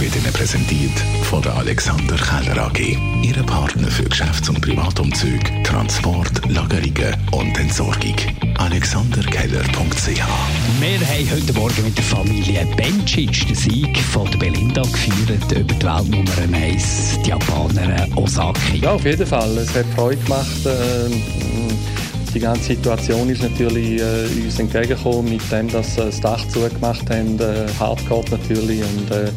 wird Ihnen präsentiert von der Alexander Keller AG. Ihre Partner für Geschäfts- und Privatumzüge, Transport, Lagerungen und Entsorgung. AlexanderKeller.ch Wir haben heute Morgen mit der Familie Bencic den Sieg von der Belinda gefeiert über die Weltnummer 1, die Japanerin Osaki. Ja, auf jeden Fall. Es hat Freude gemacht. Äh, die ganze Situation ist natürlich äh, uns entgegengekommen mit dem, dass sie das Dach zugemacht haben. Äh, Hardcore natürlich und, äh,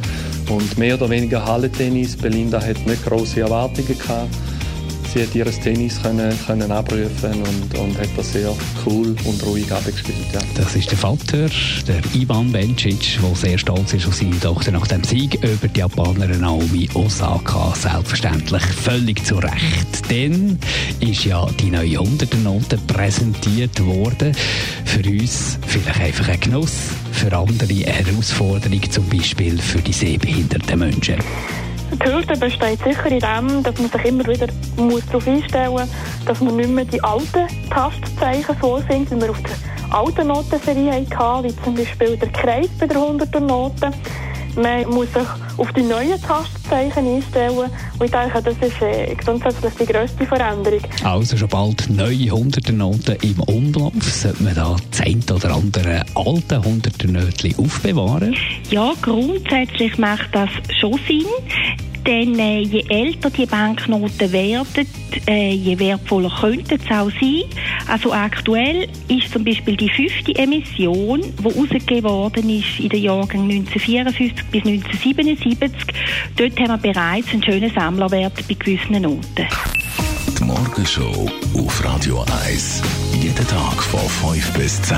und mehr oder weniger Hallentennis. Belinda hat nicht große Erwartungen gehabt sie hat ihr Tennis können, können abrufen und, und hat das sehr cool und ruhig abgespielt. Ja. Das ist der Vater, der Ivan Bencic, der sehr stolz ist auf seine Tochter nach dem Sieg über die Japanerin Naomi Osaka. Selbstverständlich völlig zu Recht. Dann ist ja die neue 100er-Note präsentiert worden. Für uns vielleicht einfach ein Genuss, für andere Herausforderung, zum Beispiel für die sehbehinderten Menschen. Die Hürde besteht sicher in dem, dass man sich immer wieder muss darauf einstellen muss, dass man nicht mehr die alten Tastzeichen vorfindet, wie wir auf der alten Notenserie hatten, wie zum Beispiel der Kreis bei der 100er Note. Man muss sich auf die neuen Tastzeichen einstellen. Und ich denke, das ist äh, grundsätzlich die grösste Veränderung. Also schon bald neue 100er Noten im Umlauf. Sollte man da das eine oder andere alte 100er Nötchen aufbewahren? Ja, grundsätzlich macht das schon Sinn. Denn äh, je älter die Banknoten werden, äh, je wertvoller könnten sie auch sein. Also aktuell ist zum Beispiel die fünfte Emission, die herausgegeben worden ist in den Jahren 1954 bis 1977. Dort haben wir bereits einen schönen Sammlerwert bei gewissen Noten. Die Morgenshow auf Radio 1. Jeden Tag von 5 bis 10.